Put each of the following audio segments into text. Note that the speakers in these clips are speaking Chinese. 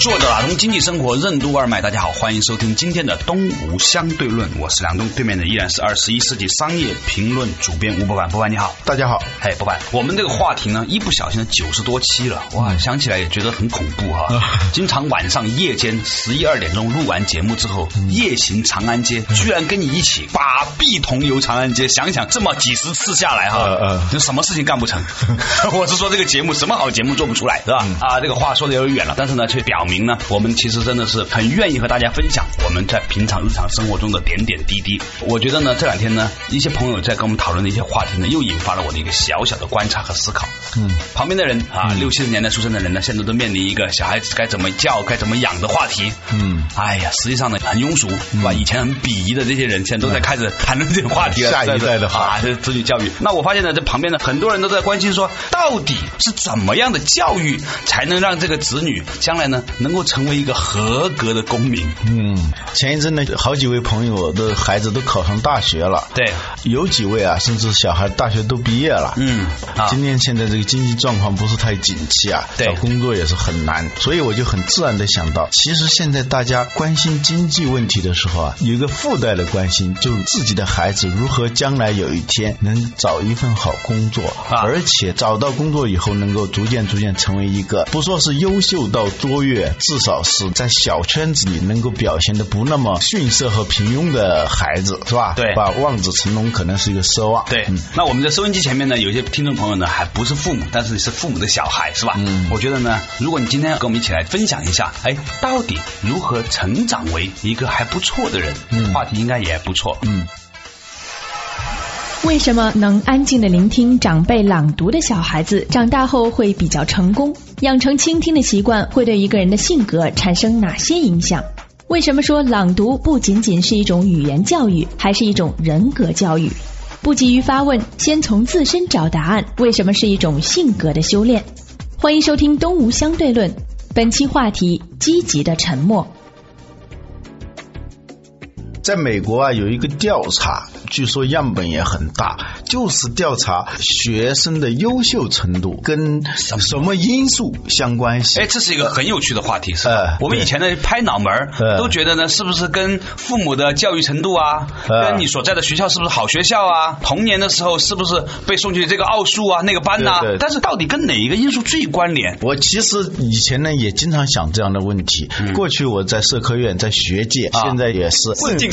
作者打通经济生活任督二脉，大家好，欢迎收听今天的东吴相对论，我是梁东，对面的依然是二十一世纪商业评论主编吴伯凡，伯凡你好，大家好，嘿，伯凡，我们这个话题呢，一不小心九十多期了，哇，想起来也觉得很恐怖哈，经常晚上夜间十一二点钟录完节目之后，夜行长安街，居然跟你一起把臂同游长安街，想想这么几十次下来哈，就什么事情干不成？我是说这个节目什么好节目做不出来是吧？啊，这个话说的有点远了，但是呢，却表。明呢，我们其实真的是很愿意和大家分享我们在平常日常生活中的点点滴滴。我觉得呢，这两天呢，一些朋友在跟我们讨论的一些话题呢，又引发了我的一个小小的观察和思考。嗯，旁边的人啊，六七十年代出生的人呢，现在都面临一个小孩子该怎么教、该怎么养的话题。嗯，哎呀，实际上呢，很庸俗，是吧？以前很鄙夷的这些人，现在都在开始谈论这个话题了。下一代的啊，这子女教育。那我发现呢，这旁边呢，很多人都在关心说，到底是怎么样的教育才能让这个子女将来呢？能够成为一个合格的公民。嗯，前一阵呢，好几位朋友的孩子都考上大学了。对，有几位啊，甚至小孩大学都毕业了。嗯，今天现在这个经济状况不是太景气啊，找工作也是很难。所以我就很自然的想到，其实现在大家关心经济问题的时候啊，有一个附带的关心，就是自己的孩子如何将来有一天能找一份好工作，而且找到工作以后能够逐渐逐渐成为一个不说是优秀到卓越。至少是在小圈子里能够表现的不那么逊色和平庸的孩子，是吧？对，把？望子成龙可能是一个奢望。对，那我们在收音机前面呢，有些听众朋友呢还不是父母，但是你是父母的小孩，是吧？嗯，我觉得呢，如果你今天要跟我们一起来分享一下，哎，到底如何成长为一个还不错的人？嗯，话题应该也不错。嗯。为什么能安静的聆听长辈朗读的小孩子，长大后会比较成功？养成倾听的习惯会对一个人的性格产生哪些影响？为什么说朗读不仅仅是一种语言教育，还是一种人格教育？不急于发问，先从自身找答案。为什么是一种性格的修炼？欢迎收听《东吴相对论》，本期话题：积极的沉默。在美国啊，有一个调查，据说样本也很大，就是调查学生的优秀程度跟什么因素相关系。哎，这是一个很有趣的话题，是吧？我们以前呢拍脑门儿，都觉得呢，是不是跟父母的教育程度啊，跟你所在的学校是不是好学校啊，童年的时候是不是被送去这个奥数啊那个班呐？但是到底跟哪一个因素最关联？我其实以前呢也经常想这样的问题。过去我在社科院，在学界，现在也是。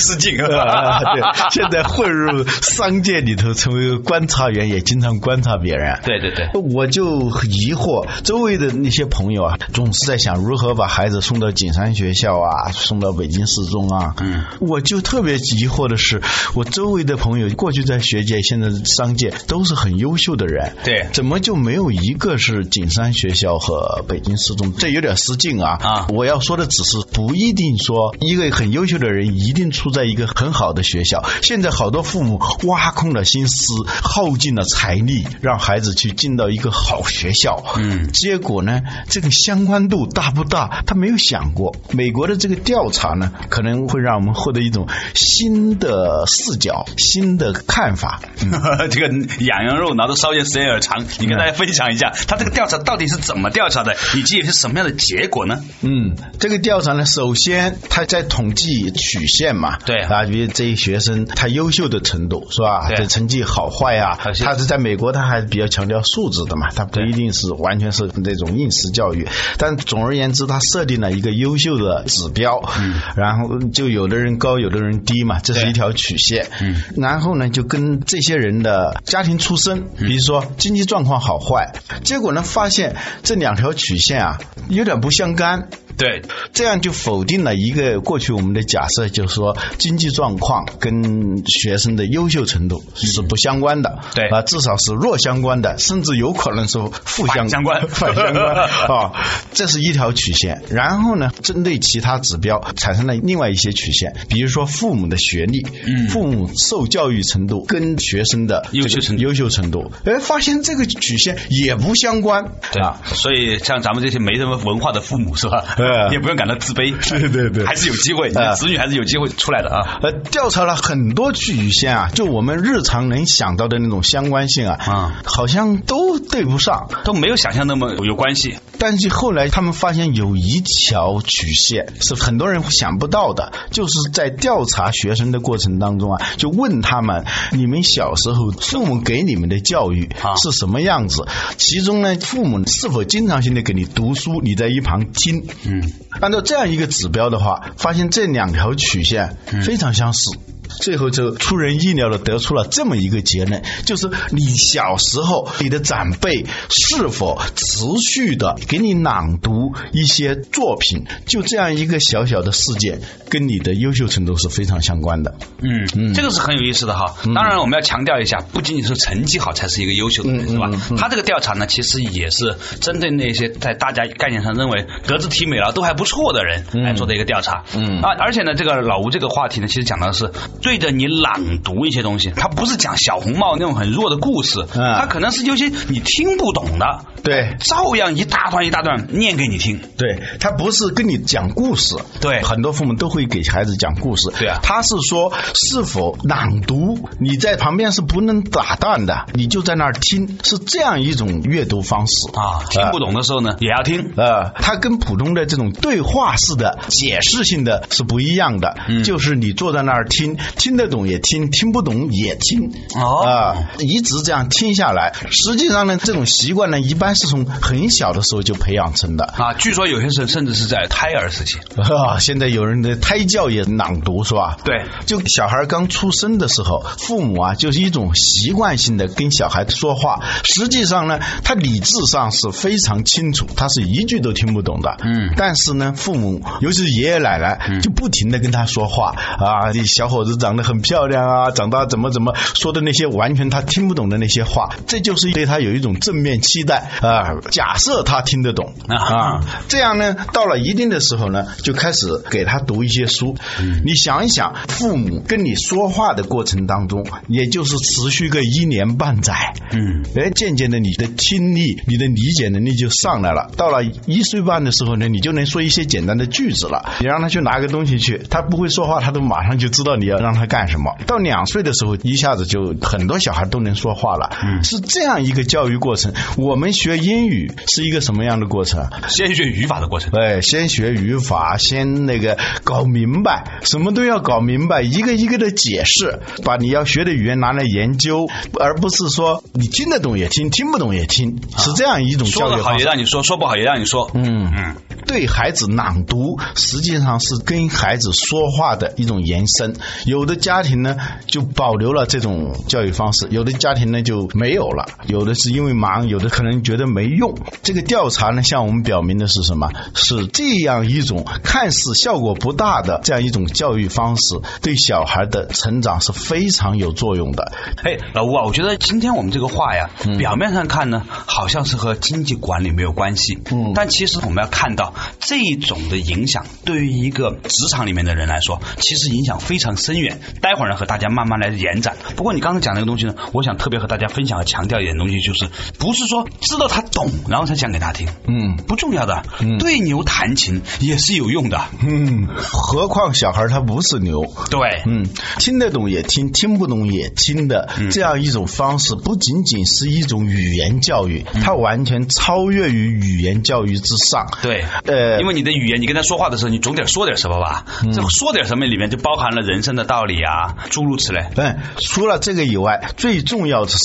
失敬啊！对，现在混入商界里头，成为观察员，也经常观察别人。对对对，我就疑惑，周围的那些朋友啊，总是在想如何把孩子送到景山学校啊，送到北京四中啊。嗯，我就特别疑惑的是，我周围的朋友，过去在学界，现在商界都是很优秀的人。对，怎么就没有一个是景山学校和北京四中？这有点失敬啊！啊，我要说的只是，不一定说一个很优秀的人一定出。在一个很好的学校，现在好多父母挖空了心思，耗尽了财力，让孩子去进到一个好学校。嗯，结果呢，这个相关度大不大？他没有想过。美国的这个调查呢，可能会让我们获得一种新的视角、新的看法。这个养羊肉拿着烧箭时间有点长，你跟大家分享一下，他这个调查到底是怎么调查的，以及是什么样的结果呢？嗯，这个调查呢，首先他在统计曲线嘛。对。啊，比如这些学生他优秀的程度是吧？这成绩好坏啊，他是在美国，他还是比较强调素质的嘛，他不一定是完全是那种应试教育。但总而言之，他设定了一个优秀的指标，嗯，然后就有的人高，有的人低嘛，这是一条曲线，嗯，然后呢，就跟这些人的家庭出身，比如说经济状况好坏，结果呢，发现这两条曲线啊有点不相干。对，这样就否定了一个过去我们的假设，就是说经济状况跟学生的优秀程度是不相关的。对啊，至少是弱相关的，甚至有可能是负相相关、反相关 啊。这是一条曲线。然后呢，针对其他指标产生了另外一些曲线，比如说父母的学历、父母受教育程度跟学生的优秀程优秀程度，哎，发现这个曲线也不相关。对啊，所以像咱们这些没什么文化的父母是吧？也不用感到自卑。对对对，还是有机会，你的子女还是有机会出来的啊。呃，调查了很多曲线啊，就我们日常能想到的那种相关性啊，啊，好像都对不上，都没有想象那么有关系。但是后来他们发现有一条曲线是很多人想不到的，就是在调查学生的过程当中啊，就问他们：你们小时候父母给你们的教育是什么样子？其中呢，父母是否经常性的给你读书，你在一旁听？嗯，按照这样一个指标的话，发现这两条曲线非常相似。最后就出人意料的得出了这么一个结论，就是你小时候你的长辈是否持续的给你朗读一些作品，就这样一个小小的事件，跟你的优秀程度是非常相关的。嗯嗯，这个是很有意思的哈。当然我们要强调一下，不仅仅是成绩好才是一个优秀的人，是吧？他这个调查呢，其实也是针对那些在大家概念上认为德智体美劳都还不错的人来做的一个调查。嗯啊，而且呢，这个老吴这个话题呢，其实讲的是。对着你朗读一些东西，他不是讲小红帽那种很弱的故事，他可能是有些你听不懂的，对，照样一大段一大段念给你听。对他不是跟你讲故事，对，很多父母都会给孩子讲故事，对啊，他是说是否朗读，你在旁边是不能打断的，你就在那儿听，是这样一种阅读方式啊。听不懂的时候呢，也要听啊。他跟普通的这种对话式的解释性的是不一样的，就是你坐在那儿听。听得懂也听，听不懂也听，啊，一直这样听下来。实际上呢，这种习惯呢，一般是从很小的时候就培养成的啊。据说有些时候甚至是在胎儿时期 啊。现在有人的胎教也朗读是吧？对，就小孩刚出生的时候，父母啊就是一种习惯性的跟小孩说话。实际上呢，他理智上是非常清楚，他是一句都听不懂的。嗯，但是呢，父母尤其是爷爷奶奶就不停的跟他说话啊，你小伙子长。长得很漂亮啊，长大怎么怎么说的那些完全他听不懂的那些话，这就是对他有一种正面期待啊。假设他听得懂啊，这样呢，到了一定的时候呢，就开始给他读一些书。你想一想，父母跟你说话的过程当中，也就是持续个一年半载，嗯，哎，渐渐的你的听力、你的理解能力就上来了。到了一岁半的时候呢，你就能说一些简单的句子了。你让他去拿个东西去，他不会说话，他都马上就知道你要让。他干什么？到两岁的时候，一下子就很多小孩都能说话了。嗯，是这样一个教育过程。我们学英语是一个什么样的过程？先学语法的过程。哎，先学语法，先那个搞明白，什么都要搞明白，一个一个的解释，把你要学的语言拿来研究，而不是说你听得懂也听，听不懂也听，是这样一种教育。说的好也让你说，说不好也让你说。嗯嗯，对孩子朗读实际上是跟孩子说话的一种延伸。有的家庭呢就保留了这种教育方式，有的家庭呢就没有了，有的是因为忙，有的可能觉得没用。这个调查呢向我们表明的是什么？是这样一种看似效果不大的这样一种教育方式，对小孩的成长是非常有作用的。哎，老吴啊，我觉得今天我们这个话呀，表面上看呢，好像是和经济管理没有关系，嗯，但其实我们要看到这种的影响，对于一个职场里面的人来说，其实影响非常深远。待会儿呢，和大家慢慢来延展。不过你刚才讲那个东西呢，我想特别和大家分享和强调一点东西，就是不是说知道他懂，然后才讲给他听，嗯，不重要的。对牛弹琴也是有用的，嗯，何况小孩他不是牛，对，嗯，听得懂也听，听不懂也听的这样一种方式，不仅仅是一种语言教育，它完全超越于语言教育之上。对，呃，因为你的语言，你跟他说话的时候，你总得说点什么吧？这说点什么里面就包含了人生的道理。啊，诸如此类。对，除了这个以外，最重要的是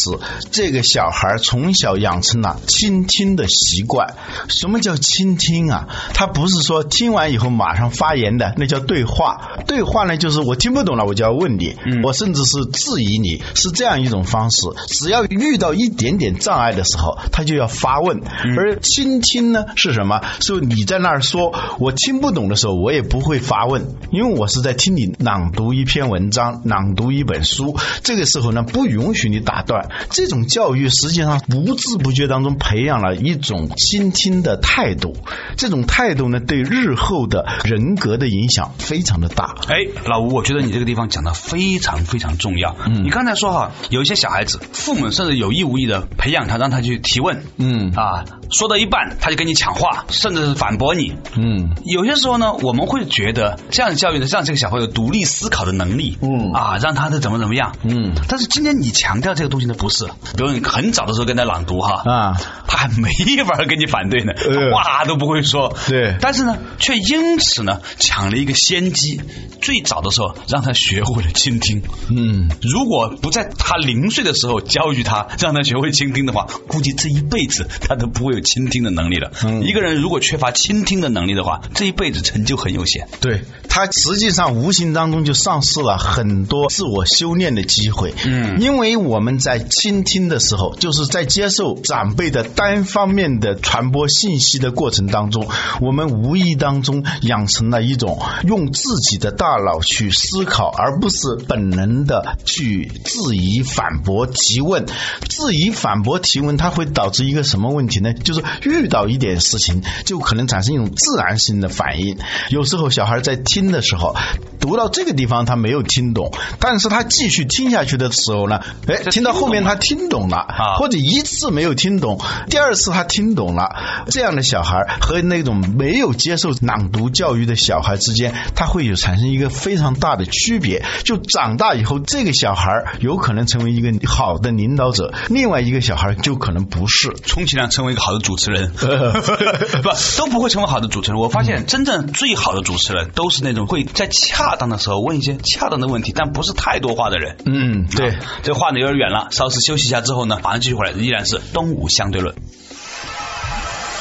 这个小孩从小养成了倾听的习惯。什么叫倾听啊？他不是说听完以后马上发言的，那叫对话。对话呢，就是我听不懂了，我就要问你，我甚至是质疑你，是这样一种方式。只要遇到一点点障碍的时候，他就要发问。而倾听呢，是什么？是你在那儿说，我听不懂的时候，我也不会发问，因为我是在听你朗读一篇文章，朗读一本书。这个时候呢，不允许你打断。这种教育实际上不知不觉当中培养了一种倾听的态度。这种态度呢，对日后的人格的影响非常的大。哎，老吴，我觉得你这个地方讲的非常非常重要。嗯，你刚才说哈，有一些小孩子，父母甚至有意无意的培养他，让他去提问。嗯啊，说到一半他就跟你抢话，甚至是反驳你。嗯，有些时候呢，我们会觉得这样的教育的，让这个小朋友独立思考的能力。嗯啊，让他的怎么怎么样。嗯，但是今天你强调这个东西呢，不是，比如你很早的时候跟他朗读哈啊，他还没法跟你反对呢，话都不会说。对，但是呢，却因此呢，抢了一个先机。最早的时候，让他学会了倾听。嗯，如果不在他零岁的时候教育他，让他学会倾听的话，估计这一辈子他都不会有倾听的能力了。嗯，一个人如果缺乏倾听的能力的话，这一辈子成就很有限。对他实际上无形当中就丧失了很多自我修炼的机会。嗯，因为我们在倾听的时候，就是在接受长辈的单方面的传播信息的过程当中，我们无意当中养成了一种用自己的大大脑去思考，而不是本能的去质疑、反驳、提问。质疑、反驳、提问，它会导致一个什么问题呢？就是遇到一点事情，就可能产生一种自然性的反应。有时候小孩在听的时候，读到这个地方他没有听懂，但是他继续听下去的时候呢，哎，听到后面他听懂了，或者一次没有听懂，第二次他听懂了。这样的小孩和那种没有接受朗读教育的小孩之间，他会有产生。一个非常大的区别，就长大以后，这个小孩有可能成为一个好的领导者，另外一个小孩就可能不是，充其量成为一个好的主持人，不都不会成为好的主持人。我发现真正最好的主持人都是那种会在恰当的时候问一些恰当的问题，但不是太多话的人。嗯，对，这话呢有点远了，稍事休息一下之后呢，马上继续回来，依然是东吴相对论。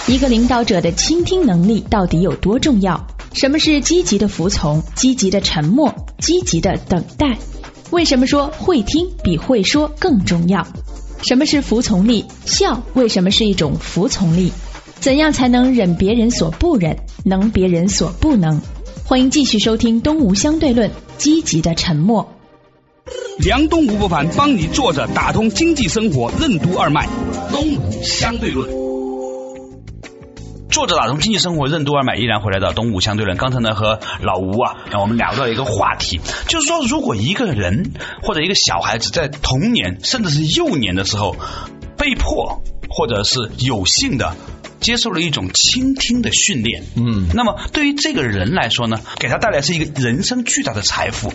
一个领导者的倾听能力到底有多重要？什么是积极的服从？积极的沉默？积极的等待？为什么说会听比会说更重要？什么是服从力？笑为什么是一种服从力？怎样才能忍别人所不忍，能别人所不能？欢迎继续收听《东吴相对论》，积极的沉默。梁东吴不凡帮你坐着打通经济生活任督二脉，《东吴相对论》。作者打通经济生活任督二脉，依然回来到东吴相对论。刚才呢和老吴啊，我们聊到一个话题，就是说，如果一个人或者一个小孩子在童年甚至是幼年的时候，被迫或者是有幸的。接受了一种倾听的训练，嗯，那么对于这个人来说呢，给他带来是一个人生巨大的财富。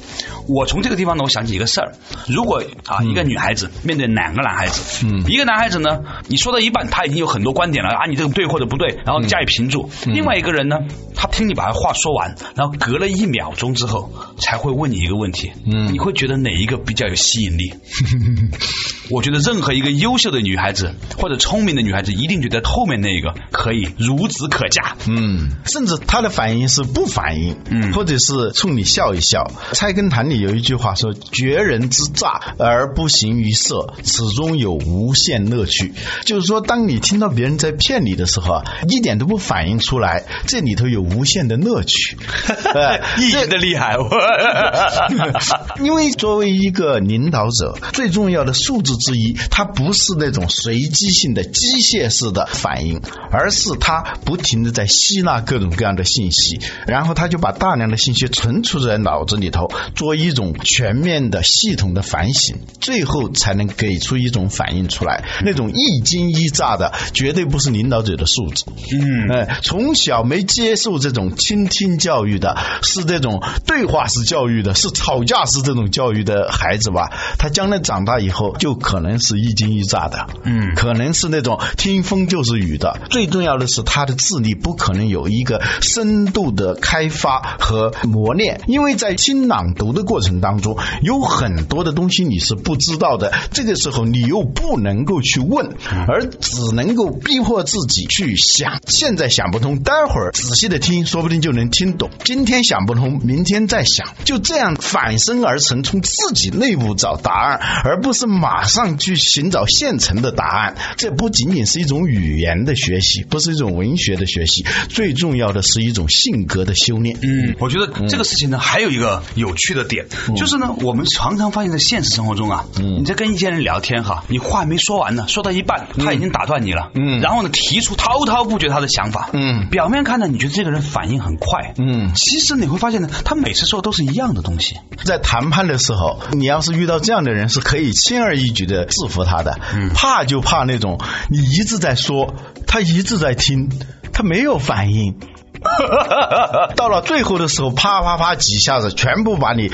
我从这个地方呢，我想起一个事儿：如果啊，一个女孩子面对两个男孩子，嗯，一个男孩子呢，你说到一半，他已经有很多观点了啊，你这个对或者不对，然后加以评注；另外一个人呢，他听你把话说完，然后隔了一秒钟之后才会问你一个问题，嗯，你会觉得哪一个比较有吸引力？我觉得任何一个优秀的女孩子或者聪明的女孩子，一定觉得后面那一个。可以孺子可嫁，嗯，甚至他的反应是不反应，嗯，或者是冲你笑一笑。菜根谭里有一句话说：“绝人之诈而不形于色，此中有无限乐趣。”就是说，当你听到别人在骗你的时候啊，一点都不反应出来，这里头有无限的乐趣，一言的厉害。因为作为一个领导者，最重要的素质之一，他不是那种随机性的机械式的反应。而是他不停的在吸纳各种各样的信息，然后他就把大量的信息存储在脑子里头，做一种全面的系统的反省，最后才能给出一种反应出来。那种一惊一乍的，绝对不是领导者的素质。嗯，哎，从小没接受这种倾听教育的，是这种对话式教育的，是吵架式这种教育的孩子吧？他将来长大以后，就可能是一惊一乍的。嗯，可能是那种听风就是雨的。最重要的是他的智力不可能有一个深度的开发和磨练，因为在听朗读的过程当中，有很多的东西你是不知道的，这个时候你又不能够去问，而只能够逼迫自己去想。现在想不通，待会儿仔细的听，说不定就能听懂。今天想不通，明天再想，就这样反身而成，从自己内部找答案，而不是马上去寻找现成的答案。这不仅仅是一种语言的学习，不是一种文学的学习，最重要的是一种性格的修炼。嗯，我觉得这个事情呢，还有一个有趣的点，就是呢，我们常常发现，在现实生活中啊，你在跟一些人聊天哈，你话没说完呢，说到一半，他已经打断你了，嗯，然后呢，提出滔滔不绝他的想法，嗯，表面看呢，你觉得这个人反应很快，嗯，其实你会发现呢，他每次说都是一样的东西。在谈判的时候，你要是遇到这样的人，是可以轻而易举的制服他的。嗯，怕就怕那种你一直在说，他一直在听，他没有反应。到了最后的时候，啪啪啪几下子，全部把你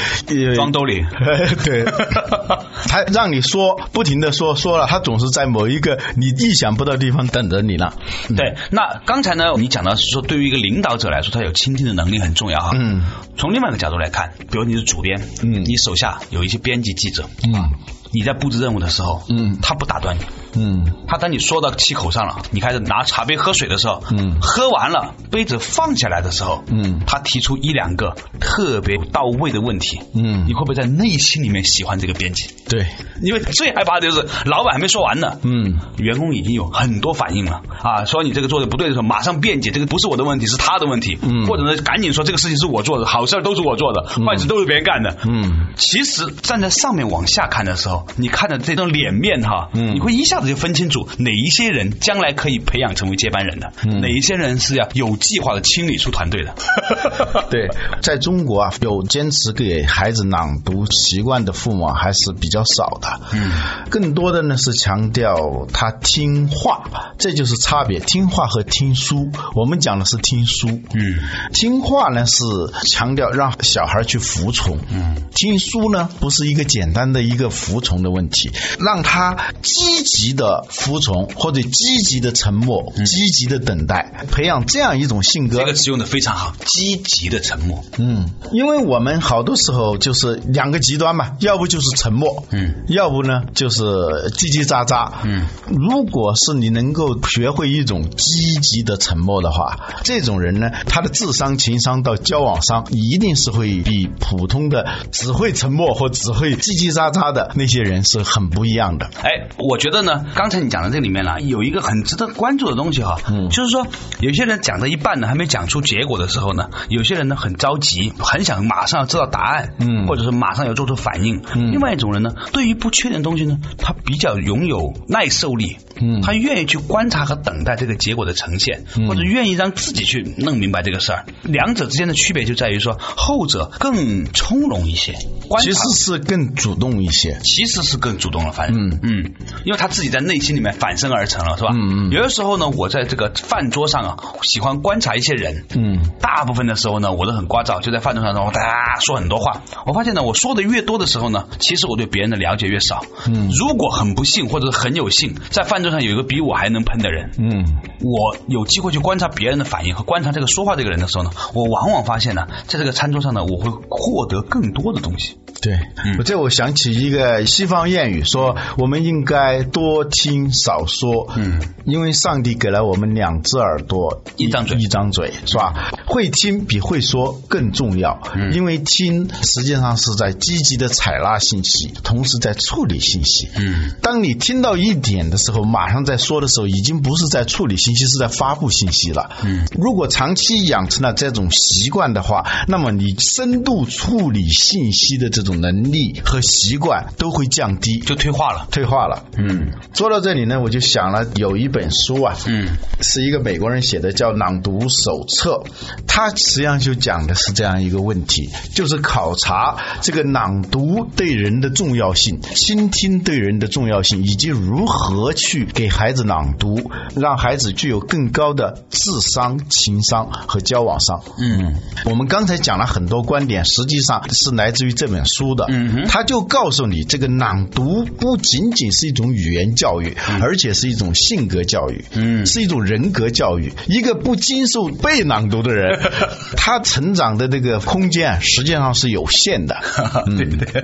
装兜里。对，他让你说，不停的说，说了，他总是在某一个你意想不到的地方等着你呢。对，那刚才呢，你讲到是说，对于一个领导者来说，他有倾听的能力很重要哈。嗯。从另外一个角度来看，比如你是主编，嗯，你手下有一些编辑记者，嗯，你在布置任务的时候，嗯，他不打断你。嗯，他当你说到气口上了，你开始拿茶杯喝水的时候，嗯，喝完了杯子放下来的时候，嗯，他提出一两个特别到位的问题，嗯，你会不会在内心里面喜欢这个编辑？对，因为最害怕的就是老板还没说完呢，嗯，员工已经有很多反应了。啊，说你这个做的不对的时候，马上辩解，这个不是我的问题，是他的问题，嗯，或者呢，赶紧说这个事情是我做的，好事都是我做的，坏事都是别人干的，嗯，其实站在上面往下看的时候，你看着这张脸面哈，嗯，你会一下子。就分清楚哪一些人将来可以培养成为接班人的，哪一些人是要有计划的清理出团队的。对，在中国啊，有坚持给孩子朗读习惯的父母还是比较少的。嗯，更多的呢是强调他听话，这就是差别。听话和听书，我们讲的是听书。嗯，听话呢是强调让小孩去服从。嗯，听书呢不是一个简单的一个服从的问题，让他积极。的服从或者积极的沉默，积极的等待，培养这样一种性格。这个词用的非常好，积极的沉默。嗯，因为我们好多时候就是两个极端嘛，要不就是沉默，嗯，要不呢就是叽叽喳喳，嗯。如果是你能够学会一种积极的沉默的话，这种人呢，他的智商、情商到交往上一定是会比普通的只会沉默或只会叽叽喳喳的那些人是很不一样的。哎，我觉得呢。刚才你讲的这里面呢，有一个很值得关注的东西哈，嗯，就是说有些人讲到一半呢，还没讲出结果的时候呢，有些人呢很着急，很想马上要知道答案，嗯，或者是马上要做出反应。另外一种人呢，对于不确定的东西呢，他比较拥有耐受力，嗯，他愿意去观察和等待这个结果的呈现，或者愿意让自己去弄明白这个事儿。两者之间的区别就在于说，后者更从容一些，其实是更主动一些，其实是更主动了，反正，嗯嗯，因为他自己。在内心里面反身而成了，是吧？嗯嗯。有的时候呢，我在这个饭桌上啊，喜欢观察一些人。嗯。大部分的时候呢，我都很聒噪，就在饭桌上，然后哒说很多话。我发现呢，我说的越多的时候呢，其实我对别人的了解越少。嗯。如果很不幸或者是很有幸，在饭桌上有一个比我还能喷的人，嗯，我有机会去观察别人的反应和观察这个说话这个人的时候呢，我往往发现呢，在这个餐桌上呢，我会获得更多的东西。对。嗯。这我想起一个西方谚语，说我们应该多。听少说，嗯，因为上帝给了我们两只耳朵，一张嘴，一张嘴，是吧？会听比会说更重要，嗯，因为听实际上是在积极的采纳信息，同时在处理信息，嗯，当你听到一点的时候，马上在说的时候，已经不是在处理信息，是在发布信息了，嗯，如果长期养成了这种习惯的话，那么你深度处理信息的这种能力和习惯都会降低，就退化了，退化了，嗯。说到这里呢，我就想了有一本书啊，嗯，是一个美国人写的，叫《朗读手册》，它实际上就讲的是这样一个问题，就是考察这个朗读对人的重要性，倾听对人的重要性，以及如何去给孩子朗读，让孩子具有更高的智商、情商和交往商。嗯，我们刚才讲了很多观点，实际上是来自于这本书。书的，嗯，他就告诉你，这个朗读不仅仅是一种语言教育，而且是一种性格教育，嗯，是一种人格教育。一个不经受被朗读的人，他成长的这个空间实际上是有限的。对对，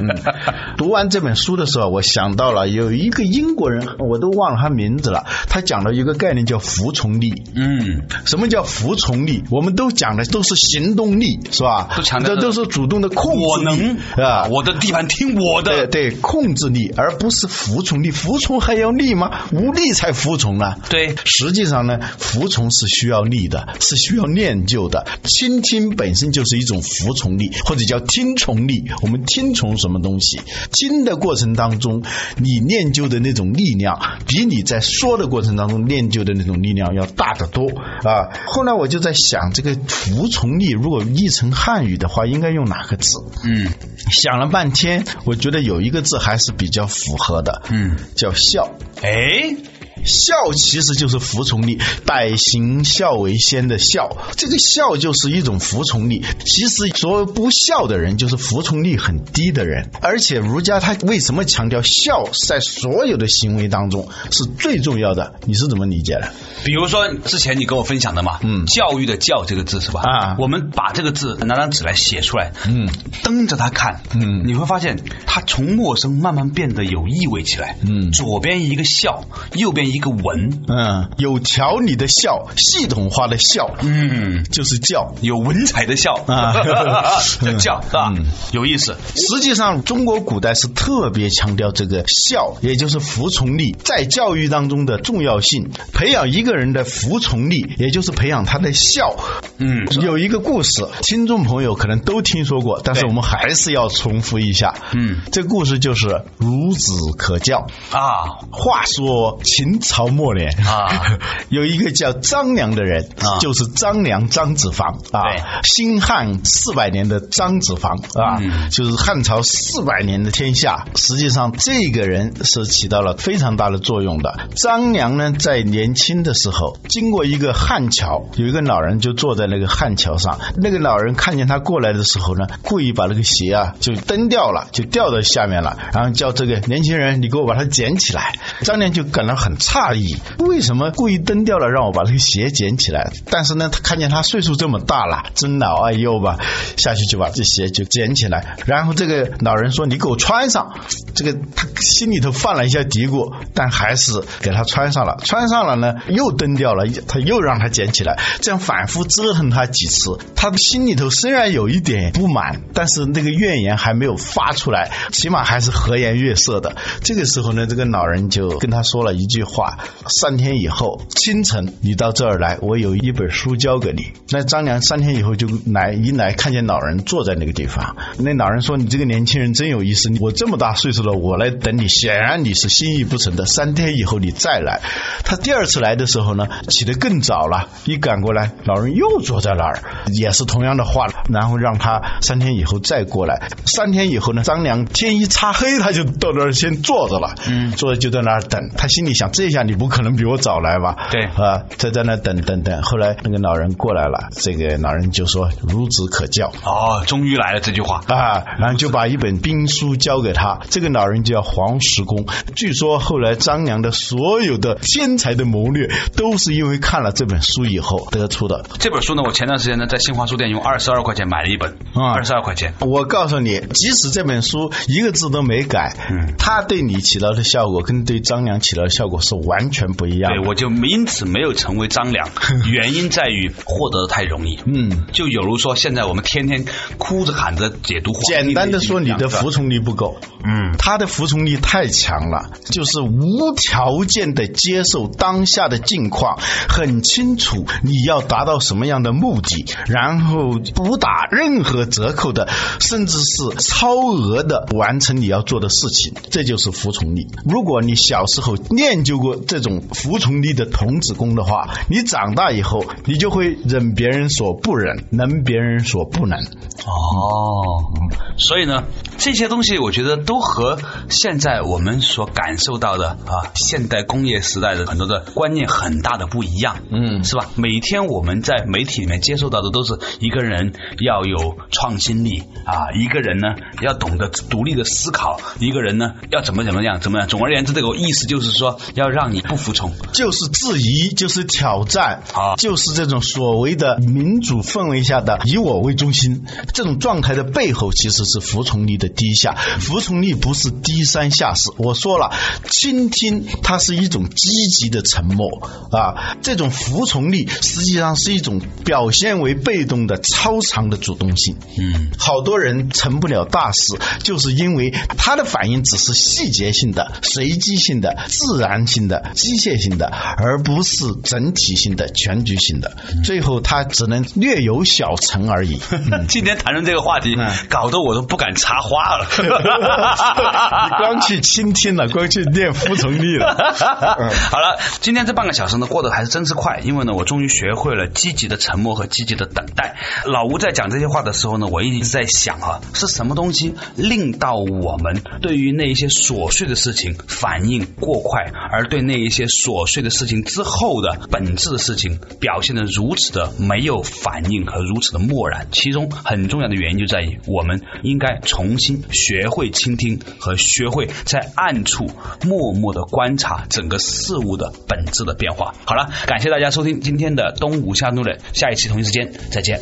读完这本书的时候，我想到了有一个英国人，我都忘了他名字了。他讲了一个概念叫服从力。嗯，什么叫服从力？我们都讲的都是行动力，是吧？都强调这都是主动的控制我能啊，我的地盘听我的。对对，控制力，而不是服从力。服从还要力吗？无力才服从呢。对，实际上呢，服从是需要力的，是需要练就的。倾听本身就是一种服从力，或者叫听从力。我们听从什么东西？听的过程当中，你练就的那种力量，比你在说的过程当中练就的那种力量要大得多啊！后来我就在想，这个服从力如果译成汉语的话，应该用哪个字？嗯，想了半天，我觉得有一个字还是比较符合的，嗯，叫孝。哎。孝其实就是服从力，百行孝为先的孝，这个孝就是一种服从力。其实所有不孝的人，就是服从力很低的人。而且儒家他为什么强调孝，在所有的行为当中是最重要的？你是怎么理解的？比如说之前你跟我分享的嘛，嗯，教育的教这个字是吧？啊，我们把这个字拿张纸来写出来，嗯，瞪着它看，嗯，你会发现它从陌生慢慢变得有意味起来，嗯，左边一个孝，右边。一个文，嗯，有条理的孝，系统化的孝，嗯，就是教，有文采的孝啊，叫教是吧？有意思。实际上，中国古代是特别强调这个孝，也就是服从力，在教育当中的重要性。培养一个人的服从力，也就是培养他的孝。嗯，有一个故事，听众朋友可能都听说过，但是我们还是要重复一下。嗯，这故事就是孺子可教啊。话说秦。曹末年啊，有一个叫张良的人，就是张良张子房啊。新汉四百年的张子房啊，就是汉朝四百年的天下。实际上，这个人是起到了非常大的作用的。张良呢，在年轻的时候，经过一个汉桥，有一个老人就坐在那个汉桥上。那个老人看见他过来的时候呢，故意把那个鞋啊就蹬掉了，就掉到下面了。然后叫这个年轻人，你给我把它捡起来。张良就感到很。诧异，为什么故意蹬掉了，让我把这个鞋捡起来？但是呢，他看见他岁数这么大了，真老爱幼吧，下去就把这鞋就捡起来。然后这个老人说：“你给我穿上。”这个他心里头犯了一下嘀咕，但还是给他穿上了。穿上了呢，又蹬掉了，他又让他捡起来，这样反复折腾他几次。他心里头虽然有一点不满，但是那个怨言还没有发出来，起码还是和颜悦色的。这个时候呢，这个老人就跟他说了一句话。话三天以后清晨你到这儿来，我有一本书交给你。那张良三天以后就来一来看见老人坐在那个地方，那老人说：“你这个年轻人真有意思，我这么大岁数了，我来等你，显然你是心意不诚的。三天以后你再来。”他第二次来的时候呢，起得更早了，一赶过来，老人又坐在那儿，也是同样的话，然后让他三天以后再过来。三天以后呢，张良天一擦黑，他就到那儿先坐着了，嗯，坐着就在那儿等。他心里想这。这下你不可能比我早来吧？对啊，在在那等等等。后来那个老人过来了，这个老人就说：“孺子可教。”哦，终于来了这句话啊！然后就把一本兵书交给他。这个老人叫黄石公。据说后来张良的所有的天才的谋略，都是因为看了这本书以后得出的。这本书呢，我前段时间呢在新华书店用二十二块钱买了一本，二十二块钱。我告诉你，即使这本书一个字都没改，嗯，他对你起到的效果跟对张良起到的效果是。完全不一样，对，我就因此没有成为张良，原因在于获得的太容易。嗯，就有如说现在我们天天哭着喊着解读，简单的说，你的服从力不够。嗯，他的服从力太强了，就是无条件的接受当下的境况，很清楚你要达到什么样的目的，然后不打任何折扣的，甚至是超额的完成你要做的事情，这就是服从力。如果你小时候练就过。这种服从力的童子功的话，你长大以后，你就会忍别人所不忍，能别人所不能。哦，所以呢，这些东西我觉得都和现在我们所感受到的啊，现代工业时代的很多的观念很大的不一样，嗯，是吧？每天我们在媒体里面接受到的都是一个人要有创新力啊，一个人呢要懂得独立的思考，一个人呢要怎么怎么样怎么样。总而言之，这个意思就是说要让你不服从，就是质疑，就是挑战啊，就是这种所谓的民主氛围下的以我为中心。这种状态的背后其实是服从你的低下，服从力不是低三下四。我说了，倾听它是一种积极的沉默啊，这种服从力实际上是一种表现为被动的超常的主动性。嗯，好多人成不了大事，就是因为他的反应只是细节性的、随机性的、自然性的、机械性的，而不是整体性的、全局性的。最后他只能略有小成而已。今天谈论这个话题，搞得我都不敢插话了。你光去倾听了，光去念服从力了。好了，今天这半个小时呢，过得还是真是快，因为呢，我终于学会了积极的沉默和积极的等待。老吴在讲这些话的时候呢，我一直在想啊，是什么东西令到我们对于那一些琐碎的事情反应过快，而对那一些琐碎的事情之后的本质的事情表现的如此的没有反应和如此的漠然？其中。很重要的原因就在于，我们应该重新学会倾听和学会在暗处默默的观察整个事物的本质的变化。好了，感谢大家收听今天的东吴下路人，下一期同一时间再见。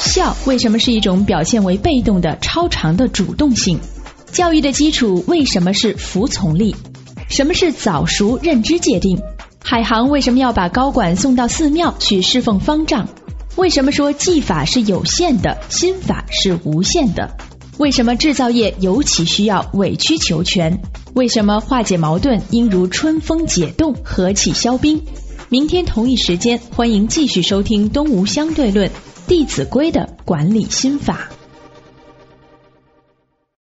笑为什么是一种表现为被动的超长的主动性？教育的基础为什么是服从力？什么是早熟认知界定？海航为什么要把高管送到寺庙去侍奉方丈？为什么说技法是有限的，心法是无限的？为什么制造业尤其需要委曲求全？为什么化解矛盾应如春风解冻，和气消冰？明天同一时间，欢迎继续收听《东吴相对论》《弟子规》的管理心法。